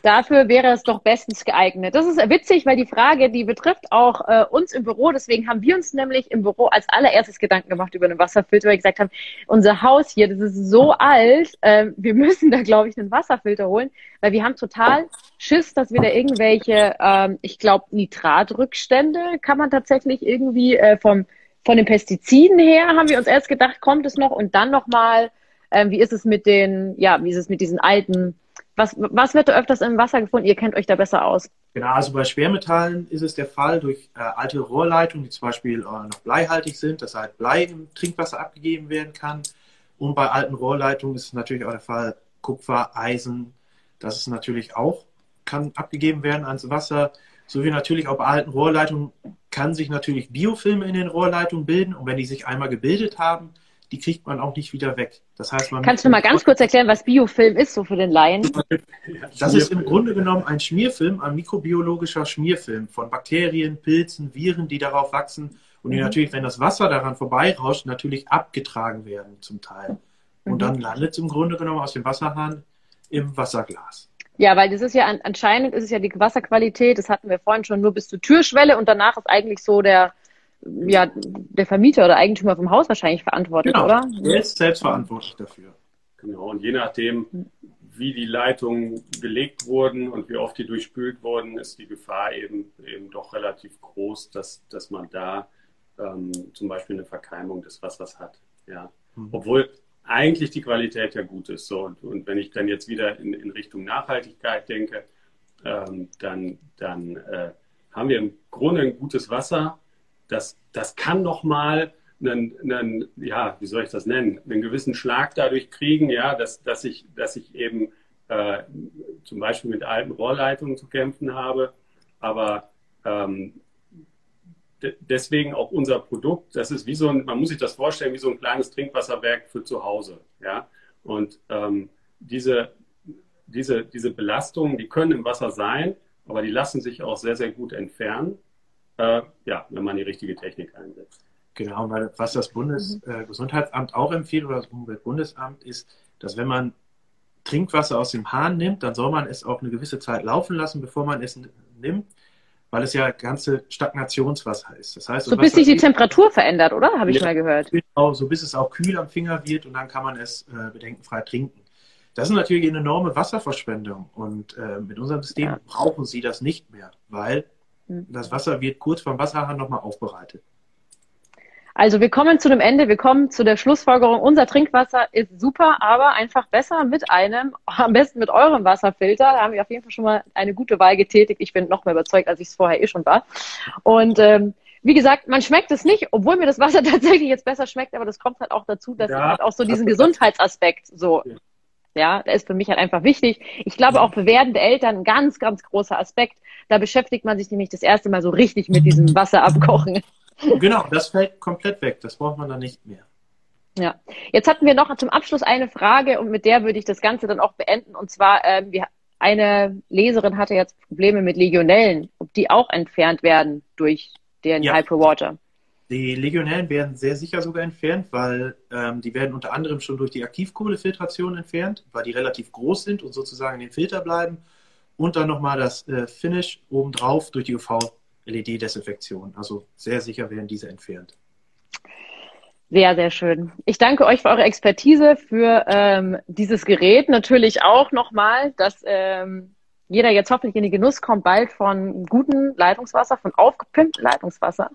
Speaker 1: Dafür wäre es doch bestens geeignet. Das ist witzig, weil die Frage, die betrifft auch äh, uns im Büro. Deswegen haben wir uns nämlich im Büro als allererstes Gedanken gemacht über einen Wasserfilter, weil wir gesagt haben, unser Haus hier, das ist so alt, äh, wir müssen da, glaube ich, einen Wasserfilter holen, weil wir haben total Schiss, dass wir da irgendwelche, ähm, ich glaube, Nitratrückstände kann man tatsächlich irgendwie äh, vom, von den Pestiziden her, haben wir uns erst gedacht, kommt es noch und dann nochmal ähm, wie ist es mit den, ja, wie ist es mit diesen alten, was, was wird da öfters im Wasser gefunden? Ihr kennt euch da besser aus.
Speaker 3: Genau, also bei Schwermetallen ist es der Fall durch äh, alte Rohrleitungen, die zum Beispiel äh, noch bleihaltig sind, dass halt Blei im Trinkwasser abgegeben werden kann. Und bei alten Rohrleitungen ist es natürlich auch der Fall Kupfer, Eisen, das ist natürlich auch, kann abgegeben werden ans Wasser. So wie natürlich auch bei alten Rohrleitungen kann sich natürlich Biofilme in den Rohrleitungen bilden. Und wenn die sich einmal gebildet haben, die kriegt man auch nicht wieder weg. Das heißt, man
Speaker 1: Kannst du mal ganz kurz erklären, was Biofilm ist, so für den Laien?
Speaker 3: Das ist im Grunde genommen ein Schmierfilm, ein mikrobiologischer Schmierfilm von Bakterien, Pilzen, Viren, die darauf wachsen und die
Speaker 1: Mhm.
Speaker 3: natürlich, wenn das Wasser daran vorbeirauscht, natürlich abgetragen werden zum Teil. Und
Speaker 1: Mhm.
Speaker 3: dann landet es im Grunde genommen aus dem Wasserhahn im Wasserglas.
Speaker 1: Ja, weil das ist ja an, anscheinend ist es ja die Wasserqualität, das hatten wir vorhin schon nur bis zur Türschwelle und danach ist eigentlich so der, ja, der Vermieter oder Eigentümer vom Haus wahrscheinlich verantwortlich,
Speaker 3: Genau,
Speaker 1: oder?
Speaker 3: er ist selbst verantwortlich dafür.
Speaker 2: Genau, und je nachdem, wie die Leitungen gelegt wurden und wie oft die durchspült wurden, ist die Gefahr eben, eben doch relativ groß, dass, dass man da ähm, zum Beispiel eine Verkeimung des Wassers hat. Ja.
Speaker 3: Mhm.
Speaker 2: Obwohl eigentlich die Qualität ja gut ist. So. Und, und wenn ich dann jetzt wieder in, in Richtung Nachhaltigkeit denke, ähm, dann, dann äh, haben wir im Grunde ein gutes Wasser. Das, das kann nochmal einen, einen, ja, wie soll ich das nennen, einen gewissen Schlag dadurch kriegen, ja, dass, dass, ich, dass ich eben äh, zum Beispiel mit alten Rohrleitungen zu kämpfen habe. Aber ähm, de deswegen auch unser Produkt, das ist wie so ein, man muss sich das vorstellen, wie so ein kleines Trinkwasserwerk für zu Hause. Ja? Und ähm, diese, diese, diese Belastungen, die können im Wasser sein, aber die lassen sich auch sehr, sehr gut entfernen, äh, ja, wenn man die richtige Technik einsetzt.
Speaker 3: Genau, weil was das Bundesgesundheitsamt auch empfiehlt oder das Umweltbundesamt ist, dass wenn man Trinkwasser aus dem Hahn nimmt, dann soll man es auch eine gewisse Zeit laufen lassen, bevor man es nimmt, weil es ja ganze Stagnationswasser ist. Das heißt,
Speaker 1: So bis sich die Temperatur verändert, oder? Habe ich
Speaker 3: Ja.
Speaker 1: mal gehört.
Speaker 3: Genau, so bis es auch kühl am Finger wird und dann kann man es äh, bedenkenfrei trinken. Das ist natürlich eine enorme Wasserverschwendung und äh, mit unserem System
Speaker 1: Ja.
Speaker 3: brauchen Sie das nicht mehr, weil
Speaker 1: Mhm.
Speaker 3: Das Wasser wird kurz vom Wasserhahn nochmal aufbereitet.
Speaker 1: Also wir kommen zu dem Ende, wir kommen zu der Schlussfolgerung. Unser Trinkwasser ist super, aber einfach besser mit einem, am besten mit eurem Wasserfilter. Da haben wir auf jeden Fall schon mal eine gute Wahl getätigt. Ich bin noch mehr überzeugt, als ich es vorher eh schon war. Und ähm, wie gesagt, man schmeckt es nicht, obwohl mir das Wasser tatsächlich jetzt besser schmeckt, aber das kommt halt auch dazu, dass
Speaker 2: Ja.
Speaker 1: es halt auch so diesen Gesundheitsaspekt so,
Speaker 2: Ja.
Speaker 1: ja, der ist für mich halt einfach wichtig. Ich glaube auch für werdende Eltern ein ganz, ganz großer Aspekt. Da beschäftigt man sich nämlich das erste Mal so richtig mit diesem Wasser abkochen.
Speaker 3: Genau, das fällt komplett weg. Das braucht man dann nicht mehr.
Speaker 1: Ja, jetzt hatten wir noch zum Abschluss eine Frage und mit der würde ich das Ganze dann auch beenden. Und zwar, ähm, wir eine Leserin hatte jetzt Probleme mit Legionellen, ob die auch entfernt werden durch den ja. Hyperwater.
Speaker 3: Die Legionellen werden sehr sicher sogar entfernt, weil ähm, die werden unter anderem schon durch die Aktivkohlefiltration entfernt, weil die relativ groß sind und sozusagen in den Filter bleiben. Und dann nochmal das äh, Finish obendrauf durch die UV-LED-Desinfektion. Also sehr sicher werden diese entfernt.
Speaker 1: Sehr, sehr schön. Ich danke euch für eure Expertise, für ähm, dieses Gerät. Natürlich auch nochmal, dass ähm, jeder jetzt hoffentlich in den Genuss kommt, bald von gutem Leitungswasser, von aufgepimptem Leitungswasser.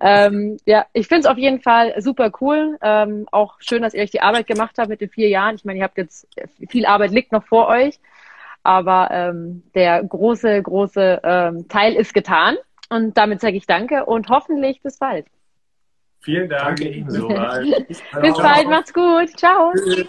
Speaker 1: Ähm, ja, ich finde es auf jeden Fall super cool. Ähm, auch schön, dass ihr euch die Arbeit gemacht habt mit den vier Jahren. Ich meine, ihr habt jetzt viel Arbeit liegt noch vor euch, aber ähm, der große, große ähm, Teil ist getan. Und damit sage ich Danke und hoffentlich bis bald.
Speaker 2: Vielen Dank. Danke
Speaker 1: ebenso. Bis bald, macht's gut. Ciao. Tschüss.